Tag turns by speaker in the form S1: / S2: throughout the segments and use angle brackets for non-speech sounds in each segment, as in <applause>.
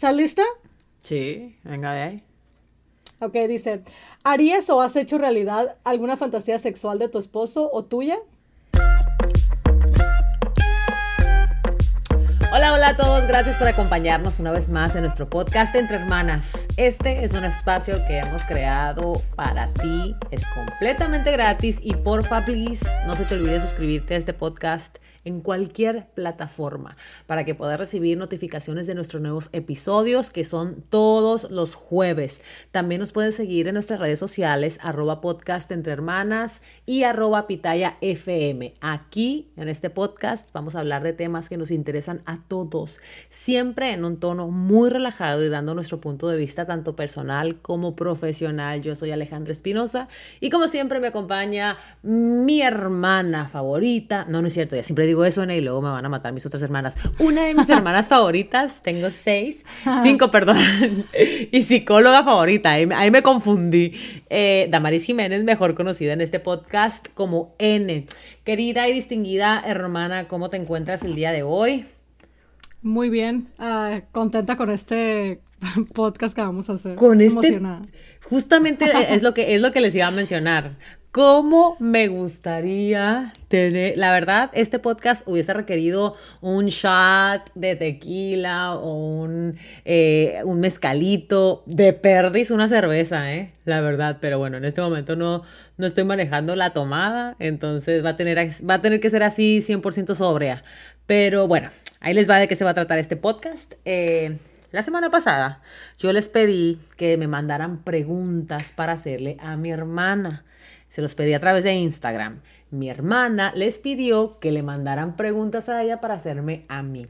S1: ¿Estás lista?
S2: Sí, venga de ahí.
S1: Ok, dice, ¿harías o has hecho realidad alguna fantasía sexual de tu esposo o tuya?
S2: Hola, hola a todos, gracias por acompañarnos una vez más en nuestro podcast Entre Hermanas. Este es un espacio que hemos creado para ti, es completamente gratis y porfa, please, no se te olvide suscribirte a este podcast en cualquier plataforma para que puedas recibir notificaciones de nuestros nuevos episodios que son todos los jueves. También nos puedes seguir en nuestras redes sociales arroba podcast entre hermanas y arroba pitaya fm. Aquí en este podcast vamos a hablar de temas que nos interesan a todos, siempre en un tono muy relajado y dando nuestro punto de vista tanto personal como profesional. Yo soy Alejandra Espinosa y como siempre me acompaña mi hermana favorita. No, no es cierto, ya siempre digo eso y luego me van a matar mis otras hermanas. Una de mis <laughs> hermanas favoritas, tengo seis, cinco, perdón, <laughs> y psicóloga favorita, ahí, me confundí. Eh, Damaris Jiménez, mejor conocida en este podcast como N. Querida y distinguida hermana, ¿cómo te encuentras el día de hoy?
S1: Muy bien, ah, contenta con este <laughs> podcast que vamos a hacer.
S2: Con este, Emocionada. Justamente es lo que es lo que les iba a mencionar. ¿Cómo me gustaría tener? La verdad, este podcast hubiese requerido un shot de tequila o un, eh, un mezcalito, de perdis, una cerveza, ¿eh? La verdad, pero bueno, en este momento no, no estoy manejando la tomada, entonces va a tener, va a tener que ser así 100% sobria. Pero bueno, ahí les va de qué se va a tratar este podcast. Eh, la semana pasada yo les pedí que me mandaran preguntas para hacerle a mi hermana. Se los pedí a través de Instagram. Mi hermana les pidió que le mandaran preguntas a ella para hacerme a mí.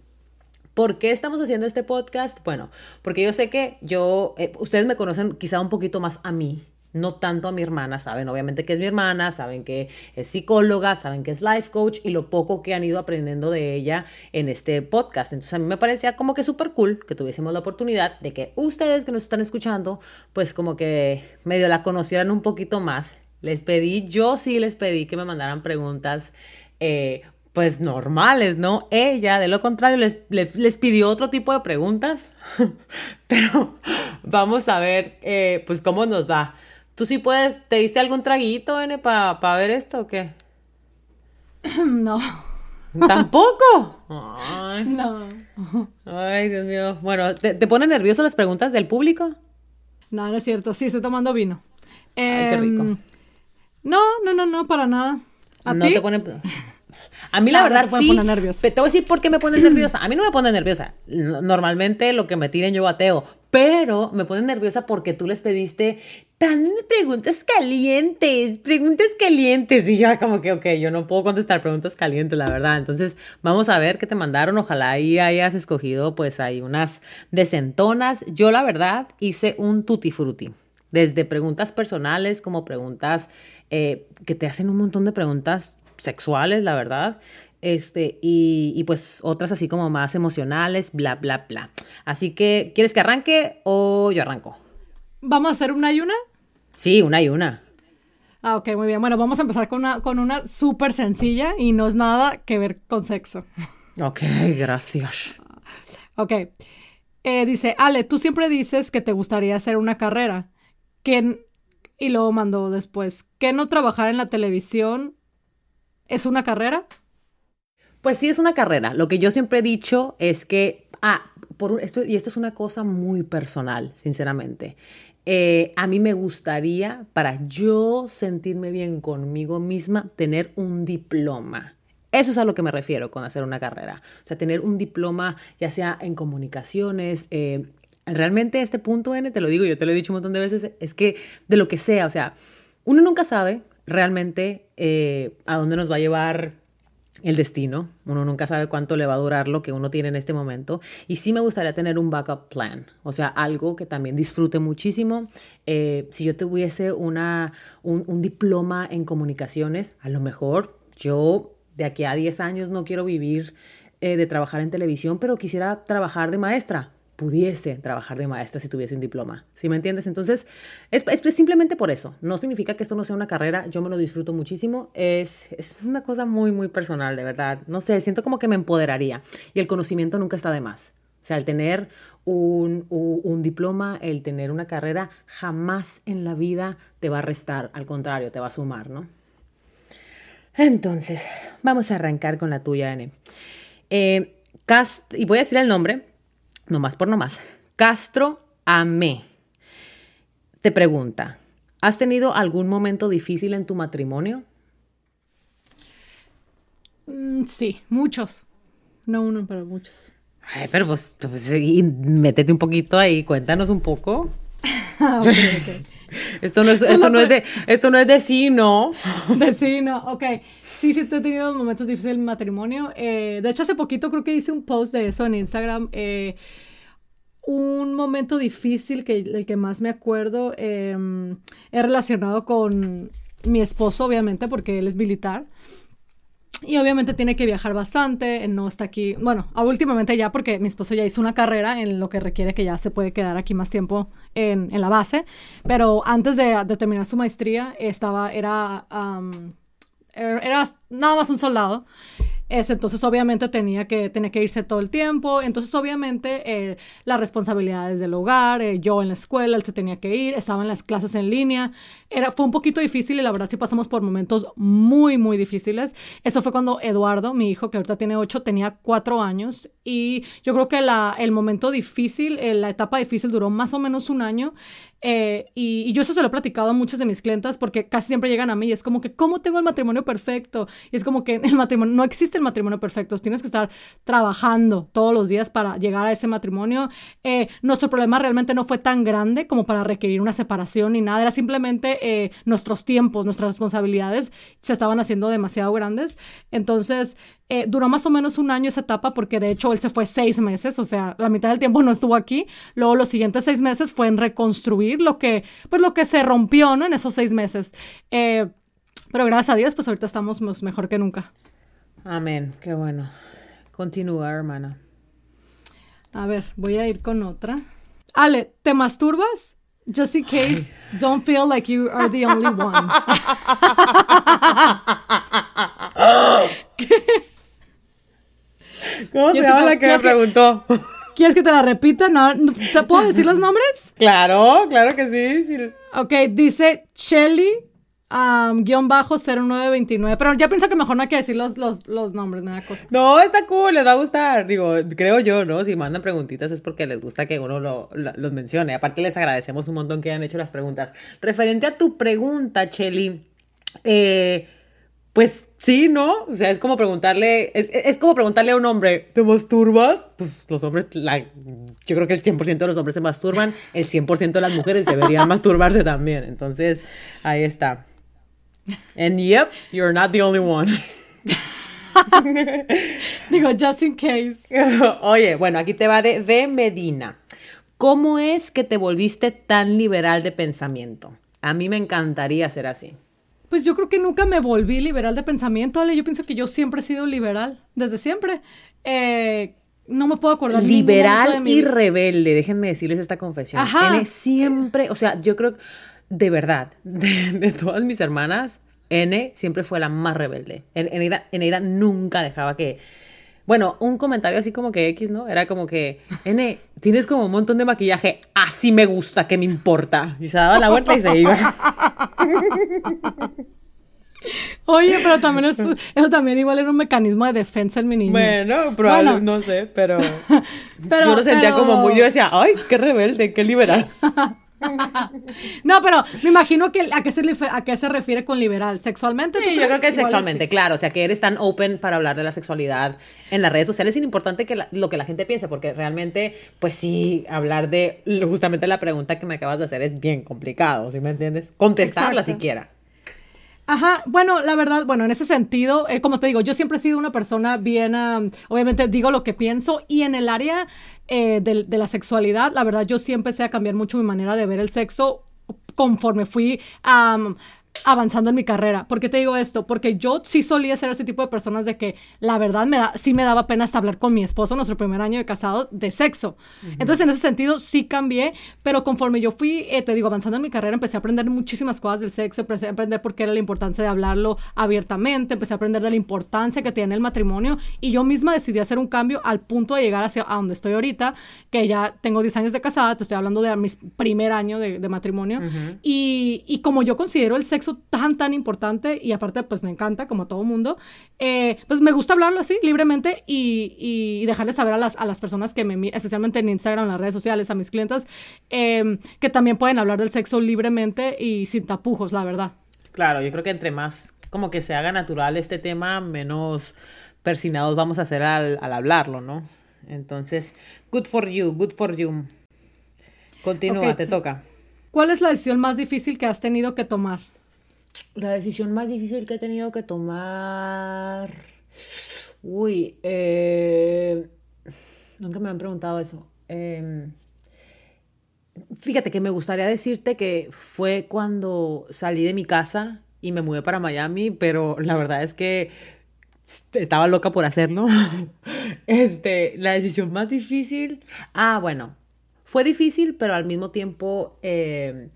S2: ¿Por qué estamos haciendo este podcast? Bueno, porque yo sé que yo, eh, ustedes me conocen quizá un poquito más a mí, no tanto a mi hermana, saben obviamente que es mi hermana, saben que es psicóloga, saben que es life coach y lo poco que han ido aprendiendo de ella en este podcast. Entonces a mí me parecía como que súper cool que tuviésemos la oportunidad de que ustedes que nos están escuchando, pues como que medio la conocieran un poquito más les pedí, yo sí les pedí que me mandaran preguntas, eh, pues normales, ¿no? Ella, de lo contrario, les, les, pidió otro tipo de preguntas, <laughs> pero vamos a ver, eh, pues, cómo nos va. ¿Tú sí puedes, te diste algún traguito, N, para ver esto o qué? <clears throat>
S1: No.
S2: ¿Tampoco? <laughs>
S1: Ay. No.
S2: Ay, Dios mío. Bueno, ¿te, ¿te ponen nervioso las preguntas del público?
S1: No, no es cierto. Sí, estoy tomando vino.
S2: Ay, qué rico.
S1: No, no, no, no, para nada.
S2: ¿A no te pone... <laughs> A mí la verdad te sí. Te voy a decir por qué me pone <clears throat> nerviosa. A mí no me pone nerviosa. Normalmente lo que me tiren yo bateo. Pero me pone nerviosa porque tú les pediste tan preguntas calientes, preguntas calientes. Y ya como que, ok, yo no puedo contestar preguntas calientes, la verdad. Entonces, vamos a ver qué te mandaron. Ojalá ahí hayas escogido, pues, hay unas decentonas. Yo, la verdad, hice un tutti frutti. Desde preguntas personales como preguntas eh, que te hacen un montón de preguntas sexuales, la verdad. Este, y, pues otras así como más emocionales, bla, bla, bla. Así que, ¿quieres que arranque o yo arranco?
S1: ¿Vamos a hacer una y una?
S2: Sí, una y una.
S1: Ah, ok, muy bien. Bueno, vamos a empezar con una, con una súper sencilla y no es nada que ver con sexo. <laughs>
S2: Ok, gracias.
S1: Ok. Eh, dice, Ale, tú siempre dices que te gustaría hacer una carrera. Que y luego mandó después, ¿que no trabajar en la televisión es una carrera?
S2: Pues sí, es una carrera. Lo que yo siempre he dicho es que, ah, por esto, y esto es una cosa muy personal, sinceramente. Eh, a mí me gustaría, para yo sentirme bien conmigo misma, tener un diploma. Eso es a lo que me refiero con hacer una carrera. O sea, tener un diploma, ya sea en comunicaciones, eh, realmente este punto N, te lo digo, yo te lo he dicho un montón de veces, es que de lo que sea, o sea, uno nunca sabe realmente eh, a dónde nos va a llevar el destino, uno nunca sabe cuánto le va a durar lo que uno tiene en este momento. Y sí me gustaría tener un backup plan, o sea, algo que también disfrute muchísimo. Eh, si yo tuviese una, un, diploma en comunicaciones, a lo mejor yo de aquí a 10 años no quiero vivir eh, de trabajar en televisión, pero quisiera trabajar de maestra pudiese trabajar de maestra si tuviese un diploma. ¿Sí me entiendes? Entonces, es, simplemente por eso. No significa que esto no sea una carrera. Yo me lo disfruto muchísimo. Es, es una cosa muy, muy personal, de verdad. No sé, siento como que me empoderaría. Y el conocimiento nunca está de más. O sea, el tener un, un, diploma, el tener una carrera, jamás en la vida te va a restar, al contrario, te va a sumar, ¿no? Entonces, vamos a arrancar con la tuya, N. Eh, Cast, y voy a decir el nombre, nomás por nomás. Castro Amé. Te pregunta, ¿has tenido algún momento difícil en tu matrimonio?
S1: Mm, sí, muchos. No uno, pero muchos.
S2: Ay, pero pues, pues métete un poquito ahí, cuéntanos un poco. <laughs> Ah, esto no es, esto no es de, esto no es de sí, ¿no?
S1: De sí, no, ok. Sí, sí, he tenido momentos difíciles en matrimonio. Eh, de hecho, hace poquito creo que hice un post de eso en Instagram. Eh, un momento difícil que el que más me acuerdo em, es relacionado con mi esposo, obviamente, porque él es militar. Y obviamente tiene que viajar bastante, no está aquí, bueno, últimamente ya porque mi esposo ya hizo una carrera en lo que requiere que ya se puede quedar aquí más tiempo en, en la base, pero antes de, de, terminar su maestría estaba, era, era nada más un soldado entonces, obviamente, tenía que, tenía que irse todo el tiempo. Entonces, obviamente, eh, las responsabilidades del hogar, eh, yo en la escuela, él se tenía que ir, estaba en las clases en línea. Era, fue un poquito difícil y la verdad sí pasamos por momentos muy, muy difíciles. Eso fue cuando Eduardo, mi hijo, que ahorita tiene ocho, tenía cuatro años. Y yo creo que la, el momento difícil, eh, la etapa difícil duró más o menos un año. Eh, y, yo eso se lo he platicado a muchas de mis clientas porque casi siempre llegan a mí y es como que, ¿cómo tengo el matrimonio perfecto? Y es como que el matrimonio, no existe el matrimonio perfecto, tienes que estar trabajando todos los días para llegar a ese matrimonio. Eh, nuestro problema realmente no fue tan grande como para requerir una separación ni nada, era simplemente eh, nuestros tiempos, nuestras responsabilidades se estaban haciendo demasiado grandes. Entonces, eh, duró más o menos un año esa etapa porque de hecho él se fue seis meses, o sea, la mitad del tiempo no estuvo aquí. Luego los siguientes seis meses fue en reconstruir lo que, pues lo que se rompió, ¿no? En esos seis meses. Eh, pero gracias a Dios, pues ahorita estamos mejor que nunca.
S2: Amén, qué bueno. Continúa, hermana.
S1: A ver, voy a ir con otra. Ale, ¿te masturbas? Just in case, don't feel like you are the only one. <laughs> <laughs> <laughs>
S2: ¿Cómo se llama la que me preguntó? <laughs>
S1: ¿Quieres que te la repita? No, ¿Te puedo decir los nombres?
S2: Claro, claro que sí. sí.
S1: Ok, dice Shelly, guion bajo 0929. Pero ya pienso que mejor no hay que decir los, los, los nombres, nada cosa.
S2: No, está cool, les va a gustar. Digo, creo yo, ¿no? Si mandan preguntitas es porque les gusta que uno lo, los mencione. Aparte, les agradecemos un montón que hayan hecho las preguntas. Referente a tu pregunta, Shelly, eh pues sí, ¿no? O sea, es como preguntarle, es, como preguntarle a un hombre, ¿te masturbas? Pues los hombres, la, yo creo que el 100% de los hombres se masturban, el 100% de las mujeres deberían <laughs> masturbarse también. Entonces, ahí está. And yep, you're not the only one. <laughs>
S1: Digo, just in case. <laughs>
S2: Oye, bueno, aquí te va de V Medina. ¿Cómo es que te volviste tan liberal de pensamiento? A mí me encantaría ser así.
S1: Pues yo creo que nunca me volví liberal de pensamiento, Ale. Yo pienso que yo siempre he sido liberal, desde siempre. Eh, no me puedo acordar.
S2: Liberal y rebelde, déjenme decirles esta confesión. N siempre, o sea, yo creo, de verdad, de, todas mis hermanas, N siempre fue la más rebelde. Eneida nunca dejaba que bueno, un comentario así como que X, ¿no? Era como que, N, tienes como un montón de maquillaje, así me gusta, ¿qué me importa? Y se daba la vuelta y se iba. <laughs>
S1: Oye, pero también eso, también igual era un mecanismo de defensa en mi niñez.
S2: Bueno, probablemente, no sé, pero, <laughs> pero yo lo sentía como muy, yo decía, ay, qué rebelde, qué liberal. <laughs>
S1: no, pero me imagino que a qué, se, a qué se refiere con liberal. ¿Sexualmente?
S2: Sí, yo creo que sexualmente, claro. O sea, que eres tan open para hablar de la sexualidad en las redes sociales. Es importante que lo que la gente piense, porque realmente, pues sí, hablar de justamente la pregunta que me acabas de hacer es bien complicado, ¿sí me entiendes? Contestarla siquiera.
S1: Ajá, bueno, la verdad, bueno, en ese sentido, eh, como te digo, yo siempre he sido una persona bien, obviamente digo lo que pienso y en el área eh, de, la sexualidad, la verdad, yo sí empecé a cambiar mucho mi manera de ver el sexo conforme fui avanzando en mi carrera. ¿Por qué te digo esto? Porque yo sí solía ser ese tipo de personas de que la verdad me da, sí me daba pena hasta hablar con mi esposo nuestro primer año de casado de sexo. Entonces, en ese sentido, sí cambié, pero conforme yo fui, eh, te digo, avanzando en mi carrera, empecé a aprender muchísimas cosas del sexo, empecé a aprender por qué era la importancia de hablarlo abiertamente, empecé a aprender de la importancia que tiene el matrimonio y yo misma decidí hacer un cambio al punto de llegar hacia a donde estoy ahorita, que ya tengo 10 años de casada, te estoy hablando de mi primer año de, matrimonio, y, y como yo considero el sexo tan, tan importante y aparte pues me encanta como a todo mundo, eh, pues me gusta hablarlo así libremente y, y, dejarles saber a las, a las personas que me, especialmente en Instagram, en las redes sociales, a mis clientes, em, que también pueden hablar del sexo libremente y sin tapujos, la verdad.
S2: Claro, yo creo que entre más como que se haga natural este tema, menos persinados vamos a hacer al, al hablarlo, ¿no? Entonces, good for you, good for you. Continúa, te toca.
S1: ¿Cuál es la decisión más difícil que has tenido que tomar?
S2: La decisión más difícil que he tenido que tomar. Uy, eh... nunca me han preguntado eso. Em, fíjate que me gustaría decirte que fue cuando salí de mi casa y me mudé para Miami, pero la verdad es que estaba loca por hacerlo. <laughs> este, la decisión más difícil. Ah, bueno, fue difícil, pero al mismo tiempo eh,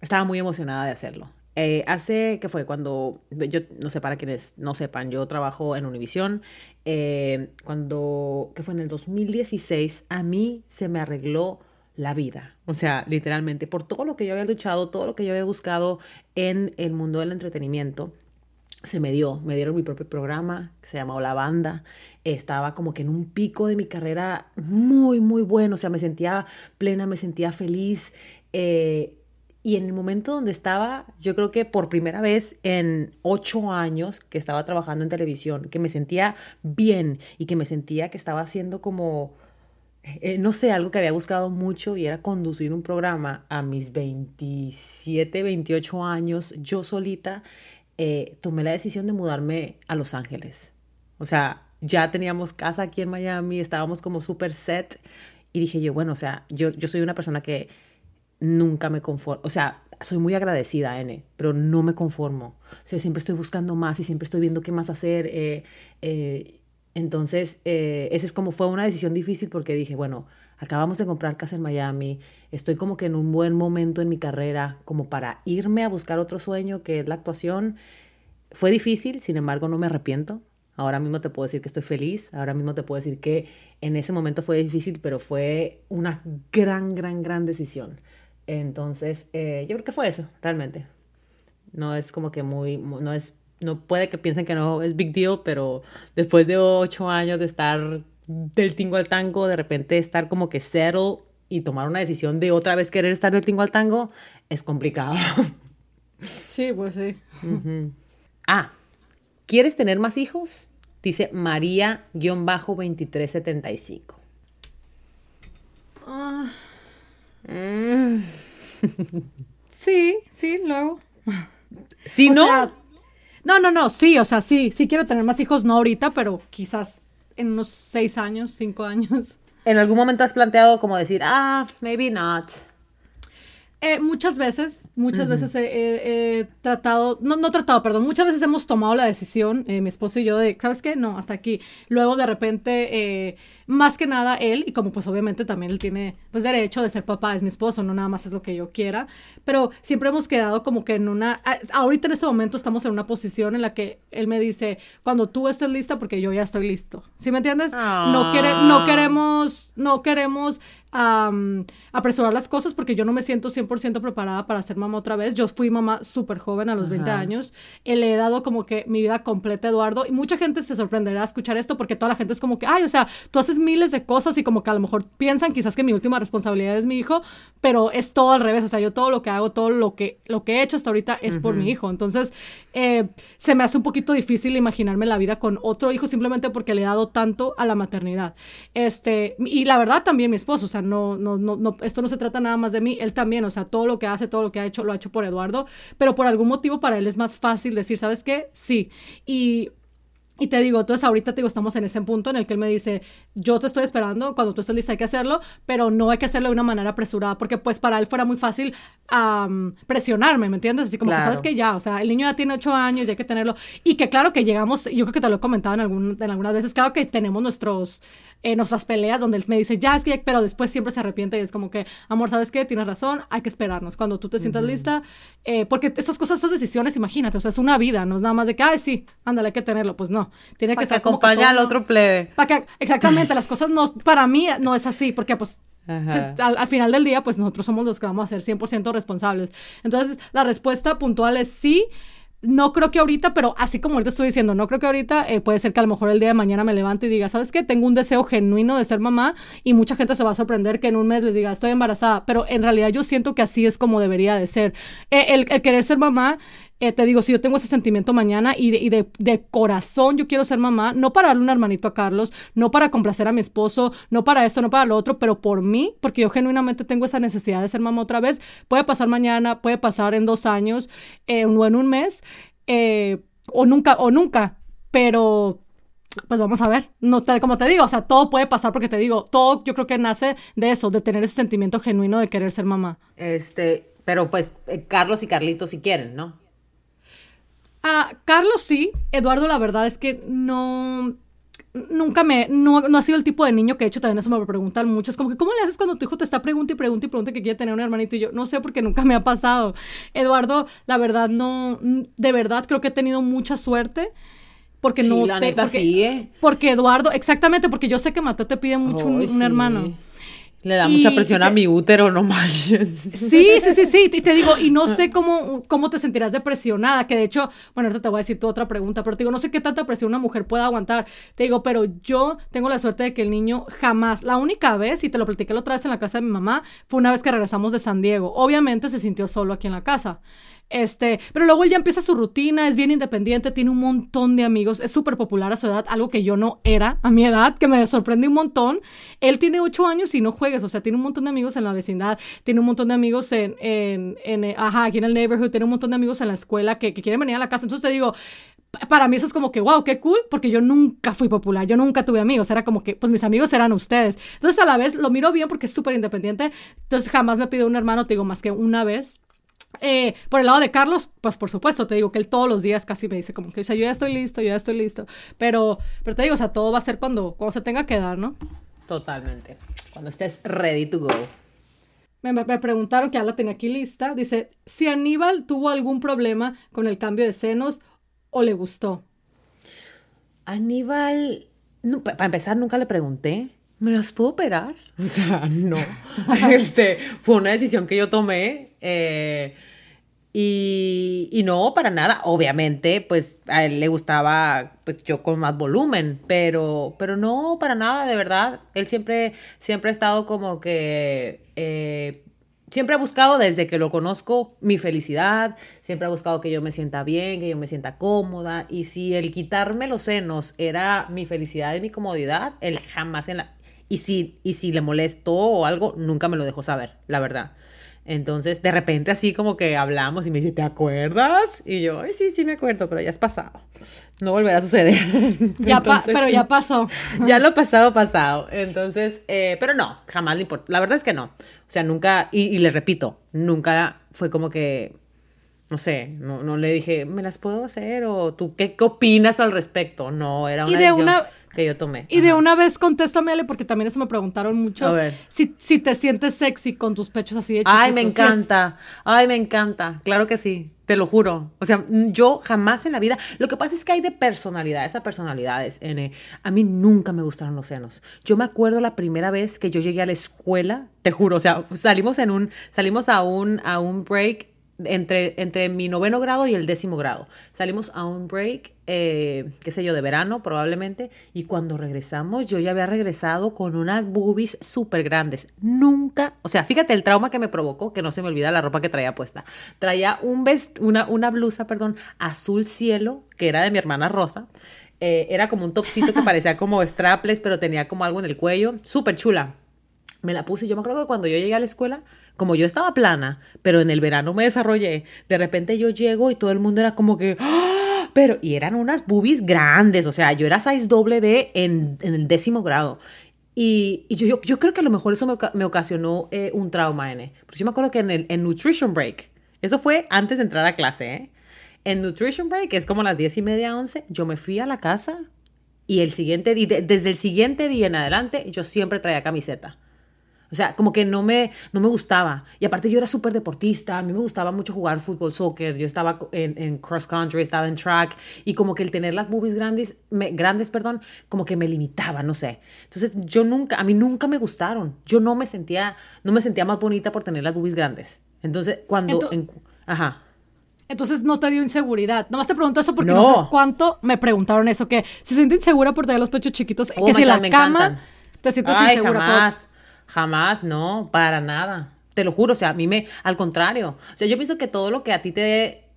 S2: estaba muy emocionada de hacerlo. Eh, hace, ¿qué fue? Cuando, yo no sé, para quienes no sepan, yo trabajo en Univision. Eh, cuando, ¿qué fue? En el 2016, a mí se me arregló la vida. O sea, literalmente, por todo lo que yo había luchado, todo lo que yo había buscado en el mundo del entretenimiento, se me dio, me dieron mi propio programa que se llamaba La Banda. Estaba como que en un pico de mi carrera muy, muy bueno. O sea, me sentía plena, me sentía feliz. Eh, y en el momento donde estaba, yo creo que por primera vez en ocho años que estaba trabajando en televisión, que me sentía bien y que me sentía que estaba haciendo como, eh, no sé, algo que había buscado mucho y era conducir un programa a mis 27, 28 años, yo solita eh, tomé la decisión de mudarme a Los Ángeles. O sea, ya teníamos casa aquí en Miami, estábamos como súper set y dije yo, bueno, o sea, yo, yo soy una persona que nunca me conformo, o sea, soy muy agradecida, N, pero no me conformo. O sea, siempre estoy buscando más y siempre estoy viendo qué más hacer. Eh, eh, entonces, eh, esa es como fue una decisión difícil porque dije, bueno, acabamos de comprar casa en Miami, estoy como que en un buen momento en mi carrera como para irme a buscar otro sueño que es la actuación. Fue difícil, sin embargo no me arrepiento. Ahora mismo te puedo decir que estoy feliz, ahora mismo te puedo decir que en ese momento fue difícil, pero fue una gran, gran, gran decisión. Entonces, eh, yo creo que fue eso, realmente. No es como que muy, no es, no puede que piensen que no es big deal, pero después de ocho años de estar del tingo al tango, de repente estar como que settle y tomar una decisión de otra vez querer estar del tingo al tango, es complicado.
S1: Sí, pues sí.
S2: Ah, ¿quieres tener más hijos? Dice María-2375. Ah.
S1: Mm. <laughs> sí, sí, luego.
S2: ¿Sí, no?
S1: no, no, no, sí, o sea, sí, sí quiero tener más hijos, no ahorita, pero quizás en unos seis años, cinco años.
S2: ¿En algún momento has planteado como decir, ah, maybe not?
S1: Eh, muchas veces, muchas veces he, tratado, no, no tratado, perdón, muchas veces hemos tomado la decisión, eh, mi esposo y yo, de, ¿sabes qué? No, hasta aquí. Luego de repente, eh, más que nada él, y como pues obviamente también él tiene pues derecho de ser papá, es mi esposo, no nada más es lo que yo quiera, pero siempre hemos quedado como que en una, ahorita en este momento estamos en una posición en la que él me dice, cuando tú estés lista, porque yo ya estoy listo, ¿sí me entiendes? No, quiere, no ah. queremos, no queremos apresurar las cosas porque yo no me siento 100% preparada para ser mamá otra vez. Yo fui mamá súper joven a los 20 años. Le he dado como que mi vida completa a Eduardo y mucha gente se sorprenderá a escuchar esto porque toda la gente es como que, ay, o sea, tú haces miles de cosas y como que a lo mejor piensan quizás que mi última responsabilidad es mi hijo, pero es todo al revés. O sea, yo todo lo que hago, todo lo que, lo que he hecho hasta ahorita es por mi hijo. Entonces, eh, se me hace un poquito difícil imaginarme la vida con otro hijo simplemente porque le he dado tanto a la maternidad. Este, y la verdad también mi esposo, o sea, no, no, no, no, esto no se trata nada más de mí, él también, o sea, todo lo que hace, todo lo que ha hecho, lo ha hecho por Eduardo, pero por algún motivo para él es más fácil decir, ¿sabes qué? Sí. Y y te digo, entonces ahorita te digo, estamos en ese punto en el que él me dice, yo te estoy esperando, cuando tú estés lista hay que hacerlo, pero no hay que hacerlo de una manera apresurada, porque pues para él fuera muy fácil presionarme, ¿me entiendes? Así como que sabes que ya, o sea, el niño ya tiene ocho años y hay que tenerlo, y que claro que llegamos, yo creo que te lo he comentado en, algún, en algunas veces, claro que tenemos nuestros en nuestras peleas donde él me dice, ya es que, pero después siempre se arrepiente y es como que, amor, ¿sabes qué? Tienes razón, hay que esperarnos. Cuando tú te sientas lista, eh, porque estas cosas, estas decisiones, imagínate, o sea, es una vida, no es nada más de que, ay, sí, ándale, hay que tenerlo. Pues no, tiene que,
S2: ser. acompaña al otro plebe.
S1: Para que, exactamente, las cosas no, para mí no es así, porque pues al, al, final del día, pues nosotros somos los que vamos a ser 100% responsables. Entonces, la respuesta puntual es sí, no creo que ahorita, pero así como ahorita estoy diciendo, no creo que ahorita, eh, puede ser que a lo mejor el día de mañana me levante y diga, ¿sabes qué? Tengo un deseo genuino de ser mamá y mucha gente se va a sorprender que en un mes les diga, estoy embarazada, pero en realidad yo siento que así es como debería de ser. Eh, el, el, querer ser mamá eh, te digo, si yo tengo ese sentimiento mañana y, de, y de, de, corazón yo quiero ser mamá, no para darle un hermanito a Carlos, no para complacer a mi esposo, no para esto, no para lo otro, pero por mí, porque yo genuinamente tengo esa necesidad de ser mamá otra vez. Puede pasar mañana, puede pasar en dos años eh, o en un mes, eh, o nunca, o nunca, pero pues vamos a ver, no te, como te digo, o sea, todo puede pasar porque te digo, todo yo creo que nace de eso, de tener ese sentimiento genuino de querer ser mamá.
S2: Este, pero pues Carlos y Carlitos si quieren, ¿no?
S1: Ah, Carlos sí, Eduardo la verdad es que no, nunca me, no, no, ha sido el tipo de niño que de hecho también eso me preguntan mucho, es como que ¿cómo le haces cuando tu hijo te está preguntando y pregunta y pregunta que quiere tener un hermanito? Y yo no sé porque nunca me ha pasado. Eduardo, la verdad no, de verdad creo que he tenido mucha suerte. Porque
S2: sí,
S1: no
S2: la neta sí, ¿eh?
S1: Porque Eduardo, exactamente, porque yo sé que Mateo te pide mucho un, un hermano.
S2: Le da mucha presión a mi útero, no manches.
S1: Sí, sí, sí, sí. Y te digo, y no sé cómo, cómo te sentirás depresionada, que de hecho, bueno, ahorita te voy a decir tu otra pregunta, pero te digo, no sé qué tanta presión una mujer pueda aguantar. Te digo, pero yo tengo la suerte de que el niño jamás, la única vez, y te lo platiqué la otra vez en la casa de mi mamá, fue una vez que regresamos de San Diego. Obviamente se sintió solo aquí en la casa. Este, pero luego él ya empieza su rutina, es bien independiente, tiene un montón de amigos, es súper popular a su edad, algo que yo no era a mi edad, que me sorprende un montón. Él tiene ocho años y no o sea, tiene un montón de amigos en la vecindad, tiene un montón de amigos en, en, en ajá, aquí en el neighborhood, tiene un montón de amigos en la escuela que, que quieren venir a la casa. Entonces te digo, para mí eso es como que, wow, qué cool, porque yo nunca fui popular, yo nunca tuve amigos, era como que, pues mis amigos eran ustedes. Entonces a la vez lo miro bien porque es súper independiente, entonces jamás me pido un hermano, te digo, más que una vez, eh, por el lado de Carlos, pues por supuesto, te digo que él todos los días casi me dice como que, o sea, yo ya estoy listo, yo ya estoy listo. Pero, pero te digo, o sea, todo va a ser cuando, cuando se tenga que dar, ¿no?
S2: Totalmente. Cuando estés ready to go.
S1: Me, me, preguntaron, que ya la tenía aquí lista, dice, si Aníbal tuvo algún problema con el cambio de senos o le gustó.
S2: Aníbal, no, para empezar, nunca le pregunté. ¿Me las puedo operar? <laughs> O sea, no. <laughs> este, fue una decisión que yo tomé. Eh, y, no, para nada. Obviamente, pues a él le gustaba, pues yo con más volumen, pero, pero no, para nada, de verdad. Él siempre, siempre ha estado como que, eh, siempre ha buscado desde que lo conozco mi felicidad, siempre ha buscado que yo me sienta bien, que yo me sienta cómoda. Y si el quitarme los senos era mi felicidad y mi comodidad, él jamás en la... Y si, y si le molestó o algo, nunca me lo dejó saber, la verdad. Entonces, de repente así como que hablamos y me dice, ¿te acuerdas? Y yo, Ay, sí, sí me acuerdo, pero ya es pasado. No volverá a suceder. <laughs>
S1: Ya pero ya pasó. <laughs>
S2: ya lo pasado, pasado. Entonces, eh, pero no, jamás le importa. La verdad es que no. O sea, nunca, y, y le repito, nunca fue como que, no sé, no, no le dije, ¿me las puedo hacer? O tú, ¿qué, qué opinas al respecto? No, era una...
S1: Y de una
S2: que yo tomé.
S1: Y de una vez contéstame, Ale, porque también eso me preguntaron mucho. A ver. Si, si te sientes sexy con tus pechos así de chiquitos.
S2: Ay, me encanta. Ay, me encanta. Claro que sí. Te lo juro. O sea, yo jamás en la vida. Lo que pasa es que hay de personalidades a personalidades, N. A mí nunca me gustaron los senos. Yo me acuerdo la primera vez que yo llegué a la escuela, te juro, o sea, salimos en un, salimos a un, a un break entre, entre mi noveno grado y el décimo grado. Salimos a un break, eh, qué sé yo, de verano probablemente, y cuando regresamos yo ya había regresado con unas boobies súper grandes. Nunca, o sea, fíjate el trauma que me provocó, que no se me olvida la ropa que traía puesta. Traía un vest una, una blusa, perdón, azul cielo, que era de mi hermana Rosa. Eh, era como un topcito que <laughs> parecía como strapless, pero tenía como algo en el cuello. Súper chula. Me la puse yo me acuerdo que cuando yo llegué a la escuela, como yo estaba plana, pero en el verano me desarrollé, de repente yo llego y todo el mundo era como que, ¡Ah! pero, y eran unas boobies grandes, o sea, yo era size doble D en, en el décimo grado. Y, y yo, yo, yo, creo que a lo mejor eso me, me ocasionó eh, un trauma, N. Porque yo me acuerdo que en el en Nutrition Break, eso fue antes de entrar a clase, ¿eh? En Nutrition Break, que es como las 10 y media, 11, yo me fui a la casa y el siguiente desde el siguiente día en adelante, yo siempre traía camiseta. O sea, como que no me, no me gustaba. Y aparte yo era súper deportista, a mí me gustaba mucho jugar fútbol, soccer, yo estaba en, en, cross country, estaba en track, y como que el tener las boobies grandes, me, grandes, perdón, como que me limitaba, no sé. Entonces yo nunca, a mí nunca me gustaron. Yo no me sentía, no me sentía más bonita por tener las boobies grandes. Entonces, cuando...
S1: Entonces,
S2: en, ajá.
S1: Entonces no te dio inseguridad. Nomás te pregunto eso porque no, no sabes cuánto me preguntaron eso, que se siente insegura por tener los pechos chiquitos, oh que si la cama encantan. te sientes
S2: Ay,
S1: insegura.
S2: Jamás. Jamás, no, para nada. Te lo juro, o sea, a mí me, al contrario. O sea, yo pienso que todo lo que a ti te...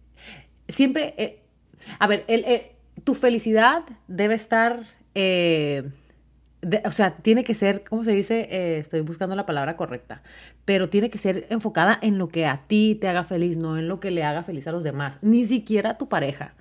S2: Siempre, eh, a ver, el, eh, tu felicidad debe estar... Eh, o sea, tiene que ser, ¿cómo se dice? Estoy buscando la palabra correcta, pero tiene que ser enfocada en lo que a ti te haga feliz, no en lo que le haga feliz a los demás, ni siquiera a tu pareja,